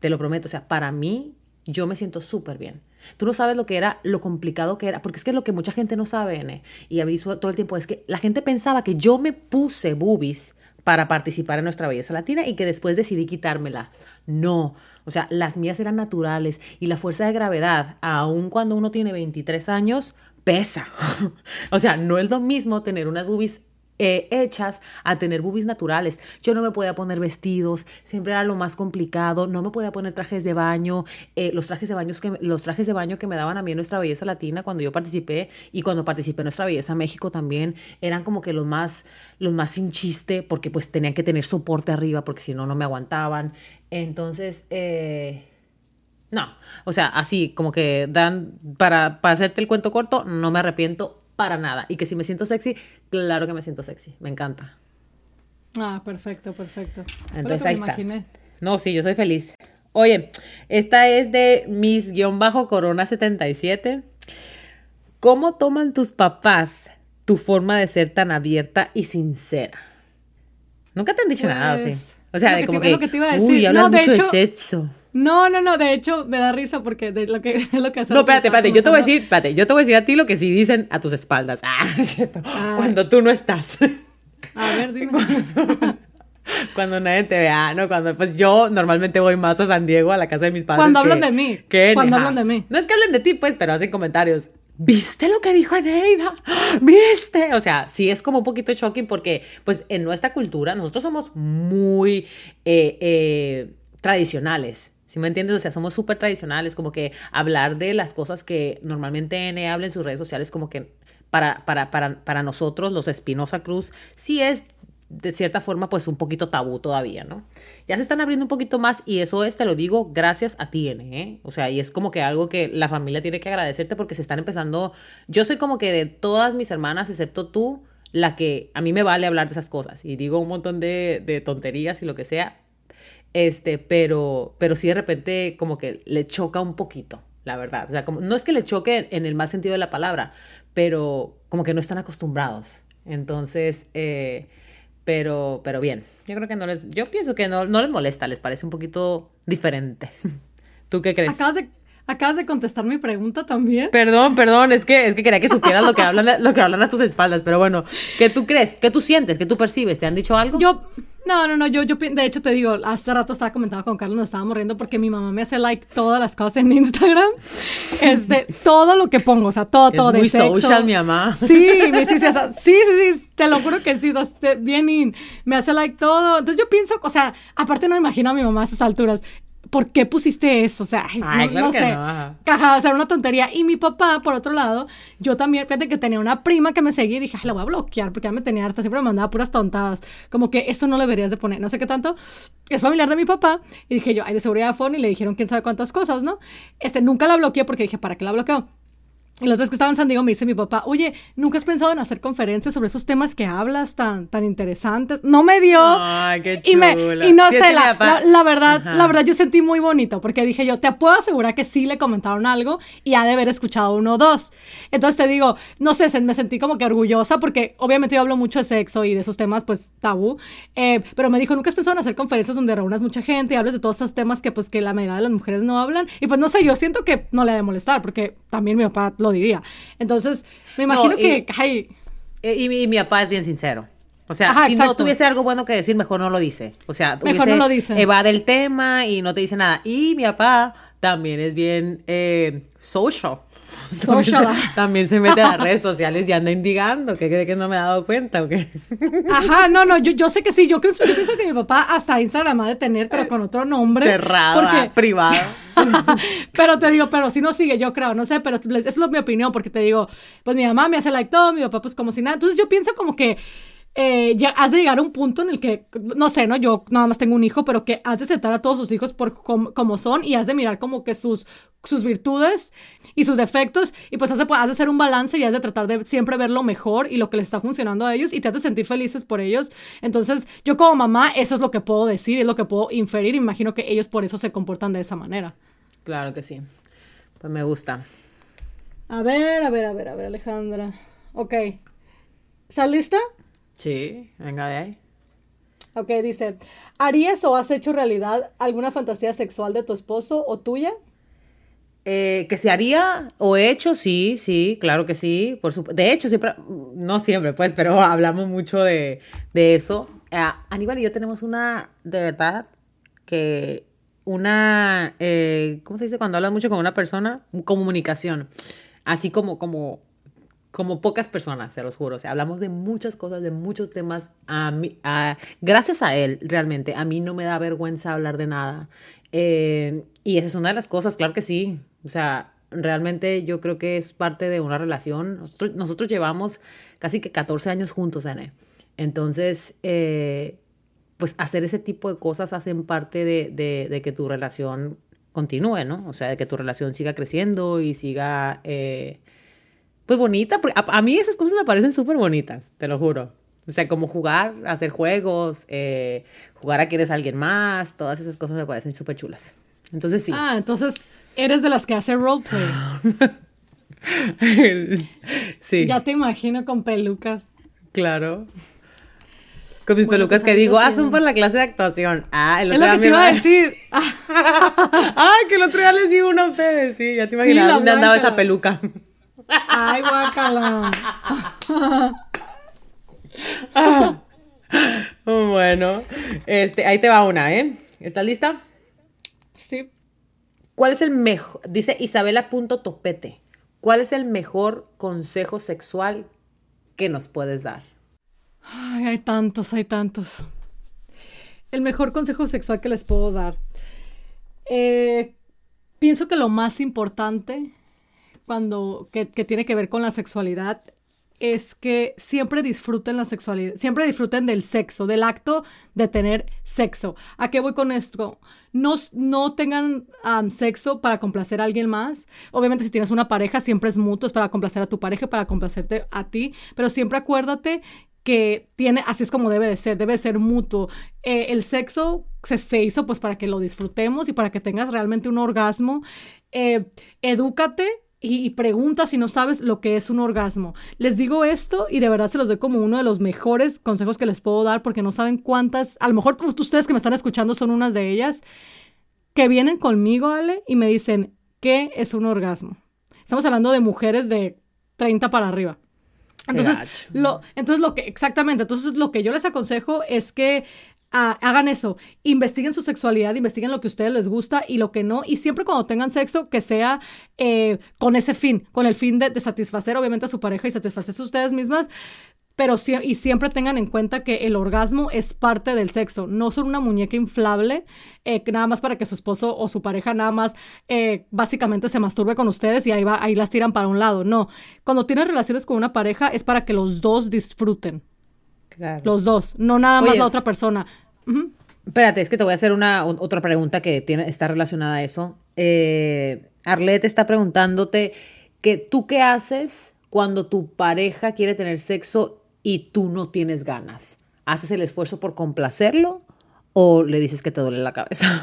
S2: te lo prometo. O sea, para mí, yo me siento súper bien. Tú no sabes lo que era, lo complicado que era, porque es que lo que mucha gente no sabe, N, y aviso todo el tiempo, es que la gente pensaba que yo me puse boobies para participar en nuestra belleza latina y que después decidí quitármela. No, o sea, las mías eran naturales y la fuerza de gravedad, aun cuando uno tiene 23 años, pesa. <laughs> o sea, no es lo mismo tener unas boobies eh, hechas a tener boobies naturales. Yo no me podía poner vestidos, siempre era lo más complicado, no me podía poner trajes de baño, eh, los, trajes de baño que, los trajes de baño que me daban a mí en Nuestra Belleza Latina cuando yo participé y cuando participé en Nuestra Belleza México también, eran como que los más, los más sin chiste porque pues tenían que tener soporte arriba porque si no, no me aguantaban. Entonces, eh, no, o sea, así como que dan, para, para hacerte el cuento corto, no me arrepiento para nada. Y que si me siento sexy, claro que me siento sexy. Me encanta.
S1: Ah, perfecto, perfecto.
S2: Entonces ahí está. No, sí, yo soy feliz. Oye, esta es de Miss-Corona77. ¿Cómo toman tus papás tu forma de ser tan abierta y sincera? Nunca te han dicho pues, nada, ¿sí? O sea, de como que,
S1: que, te iba a decir.
S2: Uy, hablan
S1: no, de
S2: mucho
S1: hecho,
S2: de sexo.
S1: No, no, no, de hecho me da risa porque de lo que, <laughs> lo que hace.
S2: No, espérate, espérate, yo te voy a decir, espérate, yo te voy a decir a ti lo que sí dicen a tus espaldas. Ah, <laughs> es cierto. Ah. Cuando tú no estás.
S1: A ver, dime. <laughs>
S2: Cuando, cuando nadie te vea, ¿no? Cuando, pues yo normalmente voy más a San Diego, a la casa de mis padres.
S1: Cuando
S2: que,
S1: hablan de mí.
S2: Que
S1: cuando hablan de mí.
S2: No es que hablen de ti, pues, pero hacen comentarios. ¿Viste lo que dijo Eneida? <gasps> ¿Viste? O sea, sí es como un poquito shocking porque, pues, en nuestra cultura, nosotros somos muy eh, eh, tradicionales. ¿Sí me entiendes? O sea, somos súper tradicionales, como que hablar de las cosas que normalmente N habla en sus redes sociales, como que para, para, para, para nosotros, los Espinosa Cruz, sí es de cierta forma, pues un poquito tabú todavía, ¿no? Ya se están abriendo un poquito más y eso es, te lo digo, gracias a ti, N, ¿eh? O sea, y es como que algo que la familia tiene que agradecerte porque se están empezando, yo soy como que de todas mis hermanas, excepto tú, la que a mí me vale hablar de esas cosas y digo un montón de, de tonterías y lo que sea, este, pero, pero sí de repente como que le choca un poquito, la verdad. O sea, como, no es que le choque en el mal sentido de la palabra, pero como que no están acostumbrados. Entonces, eh, pero, pero bien, yo creo que no les, yo pienso que no, no les molesta, les parece un poquito diferente. <laughs> ¿Tú qué crees?
S1: Acabas de, acabas de contestar mi pregunta también.
S2: Perdón, perdón, es que, es que quería que supieras lo que hablan, lo que hablan a tus espaldas, pero bueno, ¿qué tú crees? ¿Qué tú sientes? ¿Qué tú percibes? ¿Te han dicho algo?
S1: Yo, no, no, no, yo, yo, de hecho te digo, hace rato estaba comentando con Carlos, nos estábamos riendo porque mi mamá me hace like todas las cosas en Instagram, este, todo lo que pongo, o sea, todo, todo.
S2: Es muy
S1: sexo.
S2: social mi mamá.
S1: Sí, me sí, sí, o sea, sí, sí, sí, te lo juro que sí, o sea, bien in, me hace like todo, entonces yo pienso, o sea, aparte no me imagino a mi mamá a esas alturas, ¿por qué pusiste eso? O sea, ay, no,
S2: claro
S1: no
S2: que
S1: sé.
S2: no, ajá.
S1: Caja, o sea, era una tontería. Y mi papá, por otro lado, yo también, fíjate que tenía una prima que me seguía y dije, ay, la voy a bloquear porque ya me tenía harta, siempre me mandaba puras tontadas. Como que esto no le deberías de poner, no sé qué tanto. Es familiar de mi papá. Y dije yo, ay, de seguridad phone y le dijeron quién sabe cuántas cosas, ¿no? Este, nunca la bloqueé porque dije, ¿para qué la bloqueo? Y la otra vez que estaba en San Diego me dice mi papá, oye, ¿nunca has pensado en hacer conferencias sobre esos temas que hablas tan, tan interesantes? No me dio.
S2: Ay, qué
S1: y, me, y no
S2: Sí,
S1: sé, la, la, la verdad,
S2: Ajá.
S1: la verdad yo sentí muy bonito porque dije yo, te puedo asegurar que sí le comentaron algo y ha de haber escuchado uno o dos. Entonces te digo, no sé, se- me sentí como que orgullosa porque obviamente yo hablo mucho de sexo y de esos temas pues tabú, eh, pero me dijo, ¿nunca has pensado en hacer conferencias donde reúnas mucha gente y hables de todos estos temas que pues que la mayoría de las mujeres no hablan? Y pues no sé, yo siento que no le ha de molestar porque también mi papá lo diría. Entonces, me imagino
S2: No, y-
S1: que, ay,
S2: Eh, Y, mi- y mi papá es bien sincero. O sea,
S1: Ajá,
S2: si no
S1: exacto.
S2: tuviese algo bueno que decir, mejor no lo dice. O sea,
S1: Mejor no lo dice.
S2: Evade el tema y no te dice nada. Y mi papá también es bien eh, social. <laughs>
S1: Social.
S2: También se, mete a las redes <laughs> sociales y anda indigando. ¿Qué cree que no me he dado cuenta o qué? <laughs>
S1: Ajá, no, no, yo, yo sé que sí, yo, pienso- yo pienso que mi papá hasta Instagram ha de tener, pero con otro nombre.
S2: Cerrado,
S1: porque-
S2: privado. <laughs>
S1: pero te digo, pero si no sigue, yo creo, no sé, pero eso es mi opinión, porque te digo, pues mi mamá me hace like todo, mi papá pues como si nada. Entonces yo pienso como que eh, ya has de llegar a un punto en el que, no sé, ¿no? Yo nada más tengo un hijo, pero que has de aceptar a todos sus hijos por com- como son y has de mirar como que sus, sus virtudes y sus defectos y pues has de, has de hacer un balance y has de tratar de siempre ver lo mejor y lo que les está funcionando a ellos y te has de sentir felices por ellos. Entonces yo como mamá eso es lo que puedo decir, es lo que puedo inferir imagino que ellos por eso se comportan de esa manera.
S2: Claro que sí. Pues me gusta.
S1: A ver, a ver, a ver, a ver, Alejandra. Ok. ¿Estás lista?
S2: Sí, venga de ahí.
S1: Ok, dice, ¿harías o has hecho realidad alguna fantasía sexual de tu esposo o tuya?
S2: Eh, que se haría o hecho, sí, sí, claro que sí. Por supu- de hecho, siempre, no siempre, pues, pero <laughs> hablamos mucho de, de eso. Ah, Aníbal y yo tenemos una, de verdad, que una, eh, ¿cómo se dice cuando hablas mucho con una persona? Comunicación. Así como, como, como pocas personas, se los juro. O sea, hablamos de muchas cosas, de muchos temas. A mí, a- gracias a él, realmente, a mí no me da vergüenza hablar de nada. Eh, y esa es una de las cosas, claro que sí. O sea, realmente yo creo que es parte de una relación. Nosotros, llevamos casi que 14 años juntos, Ane. Entonces, eh, pues hacer ese tipo de cosas hacen parte de, de- que tu relación continúe, ¿no? O sea, de que tu relación siga creciendo y siga, eh, pues bonita. A, a mí esas cosas me parecen súper bonitas, te lo juro. O sea, como jugar, hacer juegos, eh, jugar a que eres alguien más, todas esas cosas me parecen súper chulas. Entonces sí.
S1: Ah, entonces eres de las que hace roleplay. <laughs>
S2: sí,
S1: Ya te imagino con pelucas.
S2: claro. Con mis
S1: Bueno,
S2: pelucas
S1: pues
S2: que digo,
S1: lo
S2: ah, son para la clase de actuación. Ah, el
S1: Es
S2: otro
S1: lo
S2: día
S1: que te iba a decir. Ah, <laughs> <laughs>
S2: Ay, que el otro día les di una a ustedes, sí, ya te imaginas
S1: la
S2: dónde andaba esa peluca.
S1: Ay, guacala.
S2: bueno, este, ahí te va una, ¿eh? ¿Estás lista?
S1: Sí.
S2: ¿Cuál es el mejor? Dice Isabela punto topete. ¿Cuál es el mejor consejo sexual que nos puedes dar?
S1: Ay, hay tantos, hay tantos. El mejor consejo sexual que les puedo dar. Eh, pienso que lo más importante cuando que, que tiene que ver con la sexualidad es que siempre disfruten la sexualidad, siempre disfruten del sexo, del acto de tener sexo. ¿A qué voy con esto? No, no tengan sexo para complacer a alguien más. Obviamente si tienes una pareja siempre es mutuo, es para complacer a tu pareja, para complacerte a ti, pero siempre acuérdate que tiene, así es como debe de ser, debe ser mutuo. Eh, el sexo se, se hizo pues para que lo disfrutemos y para que tengas realmente un orgasmo. Eh, edúcate y, y pregunta si no sabes lo que es un orgasmo. Les digo esto y de verdad se los doy como uno de los mejores consejos que les puedo dar porque no saben cuántas, a lo mejor ustedes que me están escuchando son unas de ellas, que vienen conmigo, Ale, y me dicen, ¿qué es un orgasmo? Estamos hablando de mujeres de 30 para arriba. Entonces, lo, entonces lo que, exactamente, entonces lo que yo les aconsejo es que ah, hagan eso, investiguen su sexualidad, investiguen lo que a ustedes les gusta y lo que no, y siempre cuando tengan sexo, que sea eh, con ese fin, con el fin de, satisfacer obviamente a su pareja y satisfacerse ustedes mismas, pero y siempre tengan en cuenta que el orgasmo es parte del sexo, no son una muñeca inflable, eh, nada más para que su esposo o su pareja nada más eh, básicamente se masturbe con ustedes y ahí, va, ahí las tiran para un lado. No, cuando tienes relaciones con una pareja es para que los dos disfruten,
S2: Claro.
S1: los dos, no nada más la otra persona.
S2: Espérate, es que te voy a hacer una otra pregunta que tiene, está relacionada a eso. Eh, Arlette está preguntándote que tú qué haces cuando tu pareja quiere tener sexo y tú no tienes ganas. ¿Haces el esfuerzo por complacerlo o le dices que te duele la cabeza?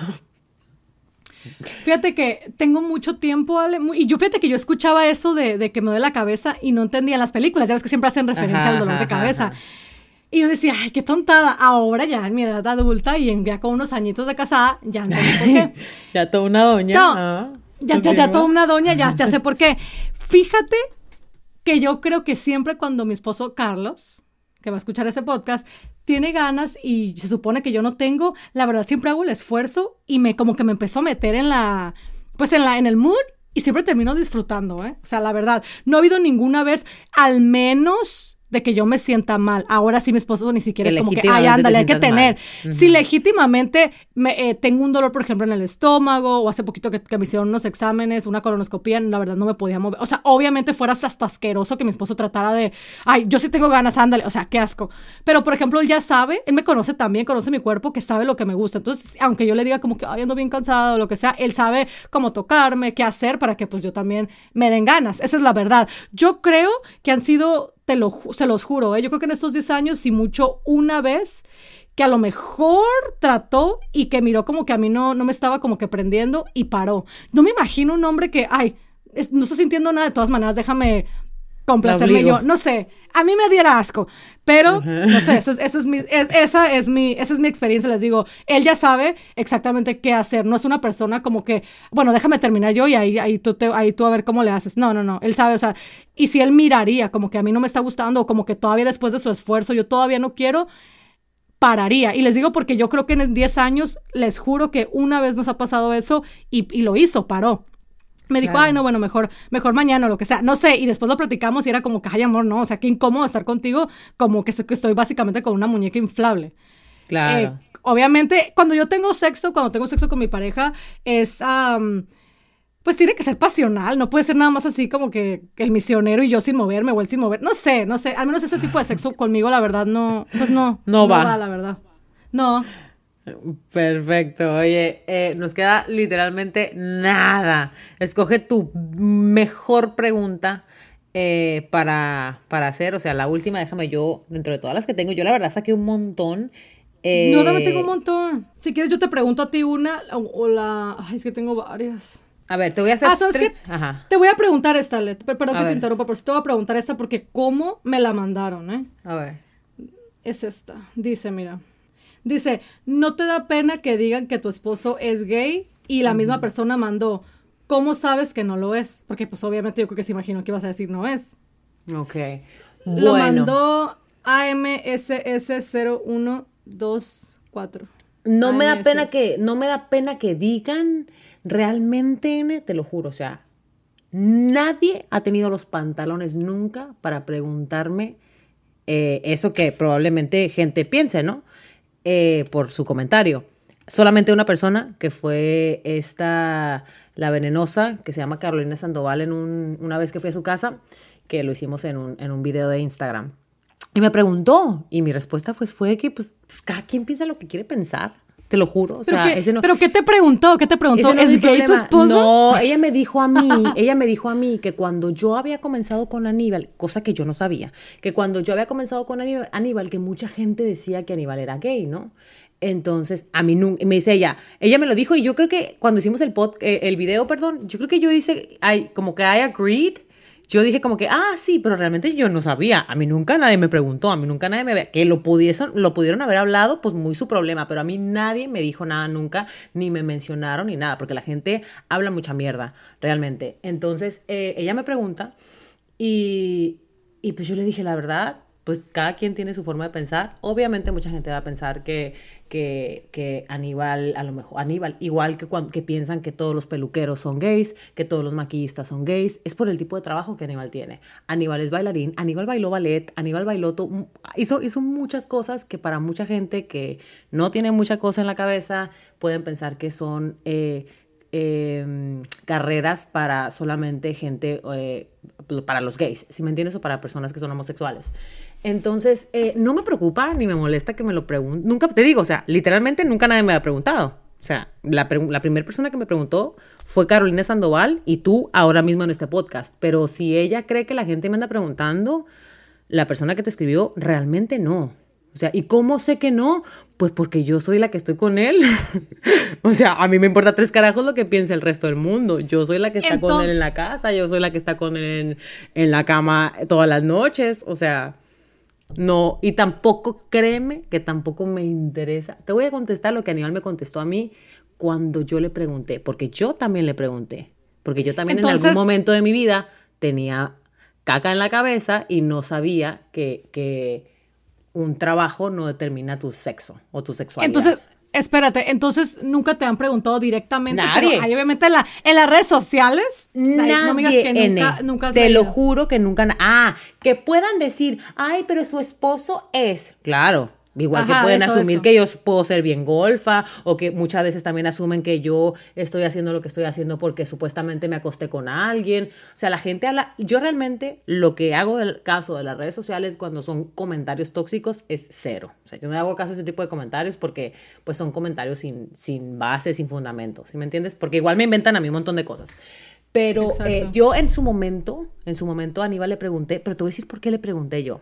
S1: Fíjate que tengo mucho tiempo, Ale, y yo fíjate que yo escuchaba eso de, de que me duele la cabeza y no entendía las películas, ya ves que siempre hacen referencia
S2: Ajá,
S1: al dolor de
S2: ajá,
S1: cabeza.
S2: ajá.
S1: Y yo decía, ay, qué tontada. Ahora ya en mi edad adulta y en- ya con unos añitos de casada, ya entendí por qué. <laughs>
S2: ya toda una doña.
S1: No,
S2: Ah,
S1: ya, ya, ya
S2: continúa.
S1: toda una doña, ya, ya sé <laughs> por qué. Fíjate que yo creo que siempre cuando mi esposo Carlos, que va a escuchar ese podcast, tiene ganas y se supone que yo no tengo, la verdad siempre hago el esfuerzo y me como que me empezó a meter en la pues en la en el mood y siempre termino disfrutando, ¿eh? O sea, la verdad, no ha habido ninguna vez al menos de que yo me sienta mal. Ahora sí mi esposo ni siquiera es como que, ay, ándale, hay que tener. Si legítimamente me, eh, tengo un dolor, por ejemplo, en el estómago, o hace poquito que, me hicieron unos exámenes, una colonoscopia, la verdad no me podía mover. O sea, obviamente fuera hasta asqueroso que mi esposo tratara de, ay, yo sí tengo ganas, ándale, o sea, qué asco. Pero, por ejemplo, él ya sabe, él me conoce también, conoce mi cuerpo, que sabe lo que me gusta. Entonces, aunque yo le diga como que, ay, ando bien cansado, o lo que sea, él sabe cómo tocarme, qué hacer para que pues yo también me den ganas. Esa es la verdad. Yo creo que han sido te lo, se los juro, ¿eh? yo creo que en estos 10 años, si mucho, una vez que a lo mejor trató y que miró como que a mí no, no me estaba como que prendiendo y paró. No me imagino un hombre que, ay, no está sintiendo nada, de todas maneras, déjame complacerme yo. No sé, a mí me diera asco, pero no sé, esa es, mi, esa, es mi, esa es mi experiencia, les digo, él ya sabe exactamente qué hacer, no es una persona como que, bueno, déjame terminar yo y ahí, ahí, tú, te, ahí tú a ver cómo le haces. No, no, no, él sabe, o sea, y si él miraría como que a mí no me está gustando o como que todavía después de su esfuerzo yo todavía no quiero, pararía. Y les digo porque yo creo que en 10 años, les juro que una vez nos ha pasado eso y, y lo hizo, paró. Me dijo, ay, no, bueno, mejor, mejor mañana o lo que sea. No sé, y después lo platicamos y era como que, ay, amor, no, o sea, qué incómodo estar contigo, como que estoy básicamente con una muñeca inflable. Claro. Eh, obviamente, cuando yo tengo sexo, cuando tengo sexo con mi pareja, es, pues tiene que ser pasional, no puede ser nada más así como que, el misionero y yo sin moverme o él sin mover. No sé, no sé, al menos ese tipo de sexo conmigo, la verdad, no, pues no. No, no va. La verdad. No.
S2: Perfecto. Oye, eh, nos queda literalmente nada. Escoge tu mejor pregunta eh, para, para hacer. O sea, la última, déjame yo, dentro de todas las que tengo, yo la verdad saqué un montón.
S1: no, dame, tengo un montón. Si quieres, yo te pregunto a ti una o, la. Ay, es que tengo varias.
S2: A ver, te voy a hacer.
S1: Ah, ¿sabes qué? Ajá. Te voy a preguntar esta, Let. Perdón que te interrumpa, pero sí te voy a preguntar esta porque cómo me la mandaron, ¿eh?
S2: A ver.
S1: Es esta. Dice, mira. Dice, ¿no te da pena que digan que tu esposo es gay? Y la misma persona mandó, ¿cómo sabes que no lo es? Porque pues obviamente yo creo que se imaginó que ibas a decir no es.
S2: Ok.
S1: Lo mandó AMSS0124.
S2: No me da pena que, no me da pena que digan realmente, te lo juro, o sea, nadie ha tenido los pantalones nunca para preguntarme eh, eso que probablemente gente piense, ¿no? Eh, por su comentario. Solamente una persona, que fue esta, la venenosa, que se llama Carolina Sandoval, en un, una vez que fui a su casa, que lo hicimos en un, en un video de Instagram. Y me preguntó, y mi respuesta pues, fue que pues, cada quien piensa lo que quiere pensar. Te lo juro. O sea,
S1: ¿Pero, ¿Pero qué te preguntó? ¿Qué te preguntó? ¿Es, gay tu esposo?
S2: No, ella me dijo a mí, <laughs> ella me dijo a mí que cuando yo había comenzado con Aníbal, cosa que yo no sabía, que cuando yo había comenzado con Aníbal, que mucha gente decía que Aníbal era gay, ¿no? Entonces, a mí nunca, me dice ella, ella me lo dijo y yo creo que cuando hicimos el pod, eh, el video, perdón, yo creo que yo dice, I, como que I agreed yo dije como que, ah, sí, pero realmente yo no sabía. A mí nunca nadie me preguntó, a mí nunca nadie me... Que lo, pudiesen, lo pudieron haber hablado, pues muy su problema, pero a mí nadie me dijo nada nunca, ni me mencionaron, ni nada, porque la gente habla mucha mierda, realmente. Entonces, eh, ella me pregunta y, y pues yo le dije, la verdad, pues cada quien tiene su forma de pensar. Obviamente mucha gente va a pensar que, que, Aníbal, a lo mejor, Aníbal, igual que, cuando, que piensan que todos los peluqueros son gays, que todos los maquillistas son gays, es por el tipo de trabajo que Aníbal tiene. Aníbal es bailarín, Aníbal bailó ballet, Aníbal bailó, hizo, hizo muchas cosas que para mucha gente que no tiene mucha cosa en la cabeza pueden pensar que son... Eh, em, carreras para solamente gente, eh, para los gays, si me entiendes, o para personas que son homosexuales. Entonces, eh, no me preocupa ni me molesta que me lo pregunten. Nunca te digo, o sea, literalmente nunca nadie me ha preguntado. O sea, la, la primera persona que me preguntó fue Carolina Sandoval y tú ahora mismo en este podcast. Pero si ella cree que la gente me anda preguntando, la persona que te escribió realmente no. O sea, ¿y cómo sé que no? Pues porque yo soy la que estoy con él. <laughs> o sea, a mí me importa tres carajos lo que piense el resto del mundo. Yo soy la que está con él en la casa, yo soy la que está con él en, en la cama todas las noches. O sea, no, y tampoco, créeme que tampoco me interesa. Te voy a contestar lo que Aníbal me contestó a mí cuando yo le pregunté, porque yo también le pregunté, porque yo también en algún momento de mi vida tenía caca en la cabeza y no sabía que, que un trabajo no determina tu sexo o tu sexualidad.
S1: Entonces, espérate, entonces nunca te han preguntado directamente. Nadie. Pero, obviamente en, la, en, las redes sociales.
S2: Nadie. No me digas que nunca, nunca Te lo juro que nunca. Ah, que puedan decir, ay, pero su esposo es. Claro Igual que pueden asumir que yo puedo ser bien golfa o que muchas veces también asumen que yo estoy haciendo lo que estoy haciendo porque supuestamente me acosté con alguien. O sea, la gente habla, yo realmente lo que hago del caso de las redes sociales cuando son comentarios tóxicos es cero. O sea, yo no hago caso a ese tipo de comentarios porque pues son comentarios sin, sin base, sin fundamento, ¿sí me entiendes? Porque igual me inventan a mí un montón de cosas. Pero eh, yo en su momento, en su momento a Aníbal le pregunté, pero te voy a decir por qué le pregunté yo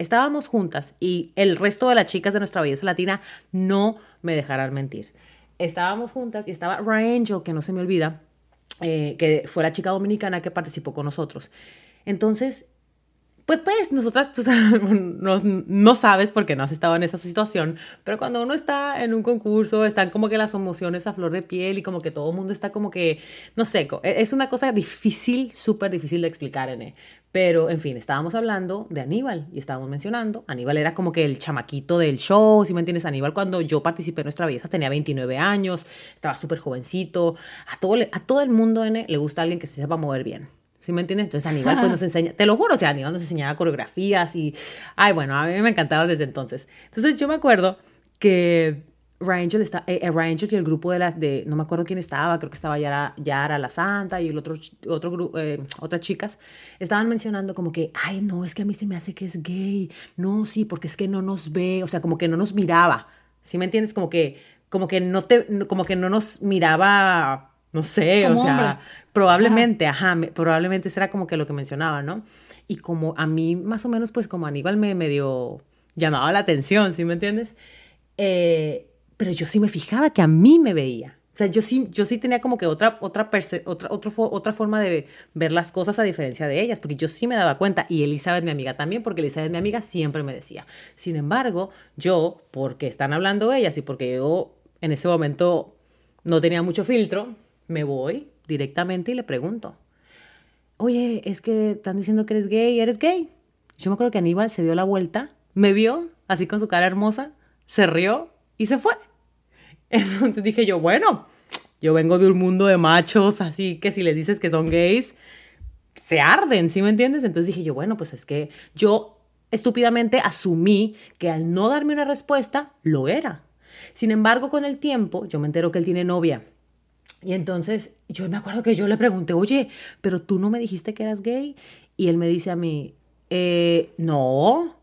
S2: estábamos juntas y el resto de las chicas de nuestra belleza latina no me dejarán mentir. Estábamos juntas y estaba Rangel, que no se me olvida, eh, que fue la chica dominicana que participó con nosotros. Entonces, pues, pues, nosotras, tú <laughs> no, no, sabes porque no has estado en esa situación, pero cuando uno está en un concurso, están como que las emociones a flor de piel y como que todo el mundo está como que, no sé, e, es una cosa difícil, súper difícil de explicar, en Pero, en fin, estábamos hablando de Aníbal y estábamos mencionando, Aníbal era como que el chamaquito del show, si me entiendes, Aníbal cuando yo participé en Nuestra Belleza tenía 29 años, estaba súper jovencito, a todo, a todo el mundo, N, le gusta alguien que se sepa mover bien. ¿Sí me entiendes? Entonces Aníbal pues nos enseña, te lo juro, o sea, Aníbal nos enseñaba coreografías y, ay, bueno, a mí me encantaba desde entonces. Entonces yo me acuerdo que Rangel, está, eh, eh y el grupo de las, de, no me acuerdo quién estaba, creo que estaba Yara, Yara la Santa y el otro, otro grupo, eh, otras chicas, estaban mencionando como que, ay, no, es que a mí se me hace que es gay, no, sí, porque es que no nos ve, o sea, como que no nos miraba, ¿sí me entiendes? Como que, como que no te, como que no nos miraba, no sé, o sea, Probablemente, ajá, probablemente será como que lo que mencionaba, ¿no? Y como a mí, más o menos, pues como Aníbal me medio llamaba la atención, ¿sí me entiendes? Eh, pero yo sí me fijaba que a mí me veía. O sea, yo sí, yo sí tenía como que otra, otra, otra, otra forma de ver las cosas a diferencia de ellas, porque yo sí me daba cuenta, y Elizabeth, mi amiga, también, porque Elizabeth, mi amiga, siempre me decía. Sin embargo, yo, porque están hablando ellas y porque yo en ese momento no tenía mucho filtro, me voy directamente y le pregunto, oye, es que están diciendo que eres gay, ¿eres gay? Yo me acuerdo que Aníbal se dio la vuelta, me vio, así con su cara hermosa, se rió y se fue. <laughs> Entonces dije yo, bueno, yo vengo de un mundo de machos, así que si les dices que son gays, se arden, ¿sí me entiendes? Entonces dije yo, bueno, pues es que yo estúpidamente asumí que al no darme una respuesta, lo era. Sin embargo, con el tiempo, yo me entero que él tiene novia y entonces yo me acuerdo que yo le pregunté, oye, pero tú no me dijiste que eras gay. Y él me dice a mí, eh, no.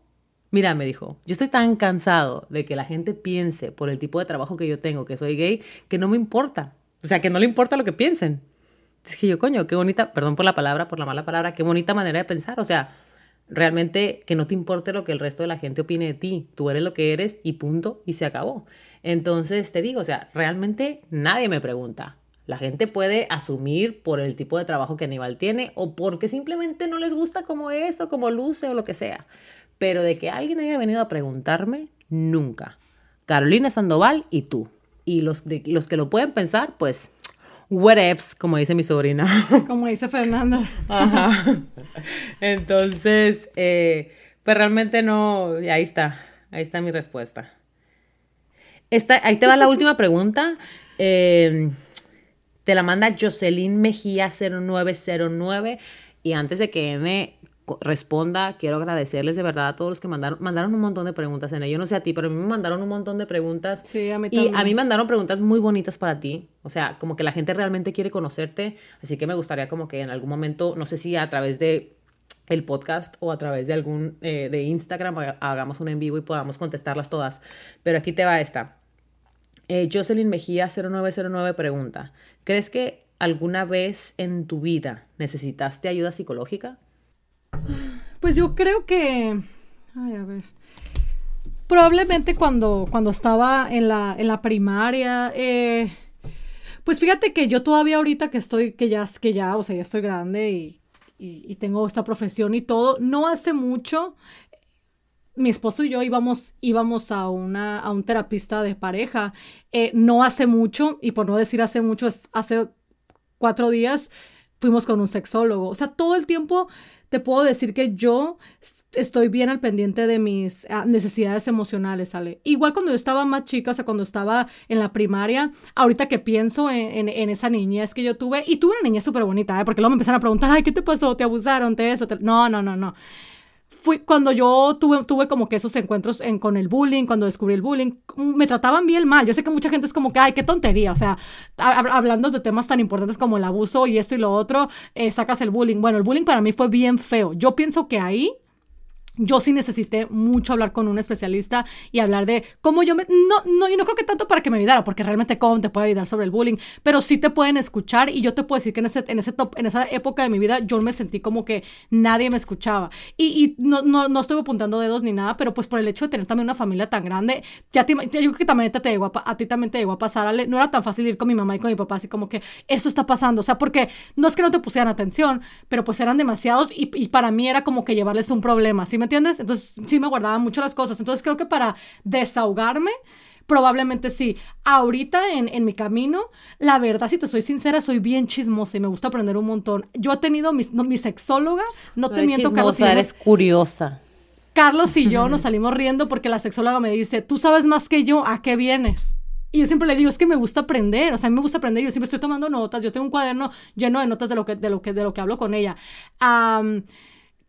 S2: Mira, me dijo, yo estoy tan cansado de que la gente piense por el tipo de trabajo que yo tengo que soy gay, que no me importa. O sea, que no le importa lo que piensen. Que yo, coño, qué bonita, perdón por la palabra, por la mala palabra, qué bonita manera de pensar. O sea, realmente que no te importe lo que el resto de la gente opine de ti. Tú eres lo que eres y punto, y se acabó. Entonces te digo, o sea, realmente nadie me pregunta. La gente puede asumir por el tipo de trabajo que Aníbal tiene o porque simplemente no les gusta como es o como luce o lo que sea. Pero de que alguien haya venido a preguntarme, nunca. Carolina Sandoval y tú. Y los, de, los que lo pueden pensar, pues, whatevs, como dice mi sobrina. <laughs>
S1: Como dice Fernanda.
S2: Ajá. Entonces, eh, pues realmente no, ahí está, ahí está mi respuesta. Esta, ahí te va la última pregunta. Eh, te la manda Jocelyn Mejía 0909. Y antes de que me responda, quiero agradecerles de verdad a todos los que mandaron, mandaron un montón de preguntas en Yo no sé a ti, pero a mí me mandaron un montón de preguntas.
S1: Sí, a mí
S2: también. Y a mí mandaron preguntas muy bonitas para ti. O sea, como que la gente realmente quiere conocerte. Así que me gustaría como que en algún momento, no sé si a través de el podcast o a través de algún eh, de Instagram hagamos un en vivo y podamos contestarlas todas. Pero aquí te va esta. Eh, Jocelyn Mejía 0909 pregunta, ¿crees que alguna vez en tu vida necesitaste ayuda psicológica?
S1: Pues yo creo que... Ay, a ver. Probablemente cuando, cuando estaba en la, en la primaria, eh, pues fíjate que yo todavía ahorita que estoy, que ya, que ya, o sea, ya estoy grande y, y tengo esta profesión y todo, no hace mucho mi esposo y yo íbamos, íbamos a, una, a un terapista de pareja eh, no hace mucho, y por no decir hace mucho, hace cuatro días, fuimos con un sexólogo. O sea, todo el tiempo te puedo decir que yo estoy bien al pendiente de mis ah, necesidades emocionales, ¿sale? Igual cuando yo estaba más chica, o sea, cuando estaba en la primaria, ahorita que pienso en, esa niñez que yo tuve, y tuve una niñez súper bonita, ¿eh? Porque luego me empezaron a preguntar, ay, ¿qué te pasó? ¿Te abusaron? ¿Te eso? No, no, no, no fui cuando yo tuve, tuve como que esos encuentros en, con el bullying, cuando descubrí el bullying, me trataban bien mal. Yo sé que mucha gente es como que, ay, qué tontería. O sea, hablando de temas tan importantes como el abuso y esto y lo otro, eh, sacas el bullying. Bueno, el bullying para mí fue bien feo. Yo pienso que ahí yo sí necesité mucho hablar con un especialista y hablar de cómo yo me... No, no, y no creo que tanto para que me ayudara, porque realmente cómo te puede ayudar sobre el bullying, pero sí te pueden escuchar y yo te puedo decir que en, ese, en, ese top, en esa época de mi vida yo me sentí como que nadie me escuchaba. Y, y no, no, no, estoy apuntando dedos ni nada, pero pues por el hecho de tener también una familia tan grande, ya te, yo creo que también te, llegó a, a, ti también te llegó a pasar, no era tan fácil ir con mi mamá y con mi papá, así como que eso está pasando, o sea, porque no es que no te pusieran atención, pero pues eran demasiados y, y para mí era como que llevarles un problema, ¿sí entiendes? Entonces sí me guardaba mucho las cosas. Entonces creo que para desahogarme, probablemente sí. Ahorita en, en, mi camino, la verdad, si te soy sincera, soy bien chismosa y me gusta aprender un montón. Yo he tenido mis, mi sexóloga, no, te miento,
S2: Carlos. eres curiosa.
S1: Carlos y yo <laughs> nos salimos riendo porque la sexóloga me dice, tú sabes más que yo, ¿a qué vienes? Y yo siempre le digo, es que me gusta aprender, o sea, a mí me gusta aprender, yo siempre estoy tomando notas, yo tengo un cuaderno lleno de notas de lo que, de lo que, de lo que hablo con ella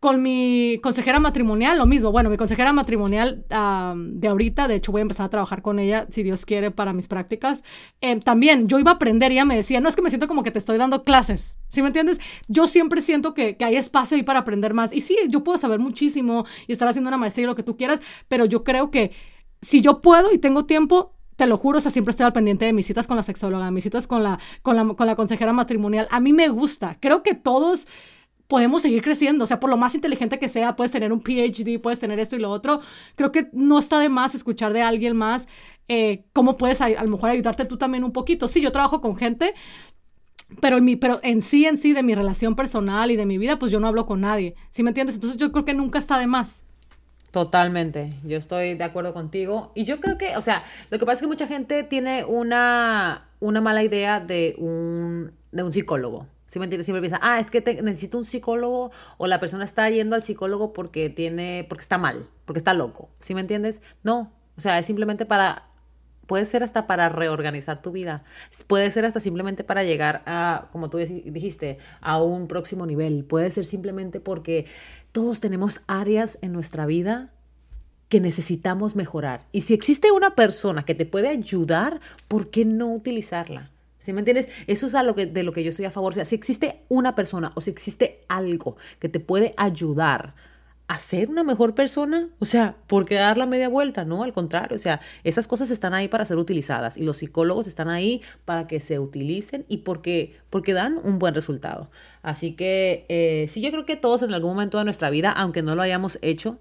S1: con mi consejera matrimonial, lo mismo. Bueno, mi consejera matrimonial de ahorita, de hecho voy a empezar a trabajar con ella, si Dios quiere, para mis prácticas. Eh, también yo iba a aprender y ella me decía, no es que me siento como que te estoy dando clases, ¿sí me entiendes? Yo siempre siento que, que hay espacio ahí para aprender más. Y sí, yo puedo saber muchísimo y estar haciendo una maestría y lo que tú quieras, pero yo creo que si yo puedo y tengo tiempo, te lo juro, o sea, siempre estoy al pendiente de mis citas con la sexóloga, mis citas con la, con la, con la consejera matrimonial. A mí me gusta. Creo que todos podemos seguir creciendo. O sea, por lo más inteligente que sea, puedes tener un PhD, puedes tener esto y lo otro. Creo que no está de más escuchar de alguien más eh, cómo puedes a, lo mejor ayudarte tú también un poquito. Sí, yo trabajo con gente, pero en, mi, pero en sí, en sí, de mi relación personal y de mi vida, pues yo no hablo con nadie. ¿Sí me entiendes? Entonces yo creo que nunca está de más.
S2: Totalmente, yo estoy de acuerdo contigo. Y yo creo que, o sea, lo que pasa es que mucha gente tiene una, una mala idea de un, de un psicólogo. ¿Sí me entiendes? Siempre piensa, ah, es que necesito un psicólogo o la persona está yendo al psicólogo porque tiene, porque está mal, porque está loco. ¿Sí me entiendes? No, o sea, es simplemente para, puede ser hasta para reorganizar tu vida, puede ser hasta simplemente para llegar a, como tú dijiste, a un próximo nivel, puede ser simplemente porque todos tenemos áreas en nuestra vida que necesitamos mejorar. Y si existe una persona que te puede ayudar, ¿por qué no utilizarla? ¿Sí me entiendes? Eso es lo que, de lo que yo estoy a favor. O sea, si existe una persona o si existe algo que te puede ayudar a ser una mejor persona, o sea, ¿por qué dar la media vuelta? No, al contrario, o sea, esas cosas están ahí para ser utilizadas y los psicólogos están ahí para que se utilicen y porque, porque dan un buen resultado. Así que eh, sí, yo creo que todos en algún momento de nuestra vida, aunque no lo hayamos hecho,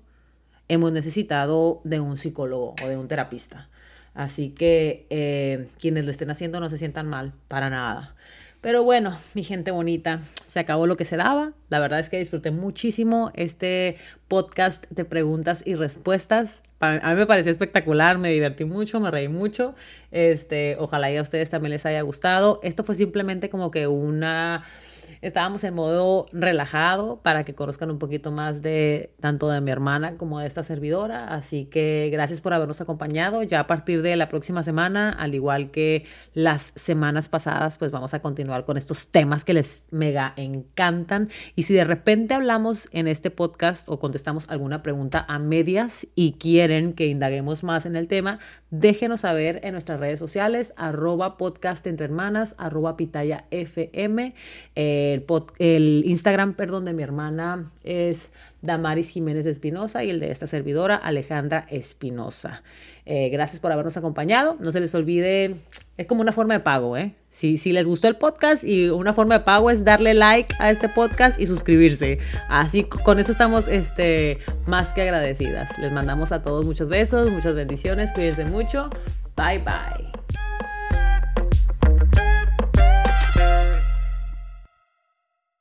S2: hemos necesitado de un psicólogo o de un terapista. Así que eh, quienes lo estén haciendo no se sientan mal, para nada. Pero bueno, mi gente bonita, se acabó lo que se daba. La verdad es que disfruté muchísimo este podcast de preguntas y respuestas. A mí me pareció espectacular, me divertí mucho, me reí mucho. Este, ojalá y a ustedes también les haya gustado. Esto fue simplemente como que una Estábamos en modo relajado para que conozcan un poquito más de tanto de mi hermana como de esta servidora. Así que gracias por habernos acompañado. Ya a partir de la próxima semana, al igual que las semanas pasadas, pues vamos a continuar con estos temas que les mega encantan. Y si de repente hablamos en este podcast o contestamos alguna pregunta a medias y quieren que indaguemos más en el tema, déjenos saber en nuestras redes sociales, arroba podcast entre hermanas, arroba pitaya fm. Eh, el, Instagram, perdón, de mi hermana es Damaris Jiménez Espinosa y el de esta servidora, Alejandra Espinosa. Eh, gracias por habernos acompañado. No se les olvide, es como una forma de pago, ¿eh? Si, si les gustó el podcast y una forma de pago es darle like a este podcast y suscribirse. Así con eso estamos este, más que agradecidas. Les mandamos a todos muchos besos, muchas bendiciones, cuídense mucho. Bye bye.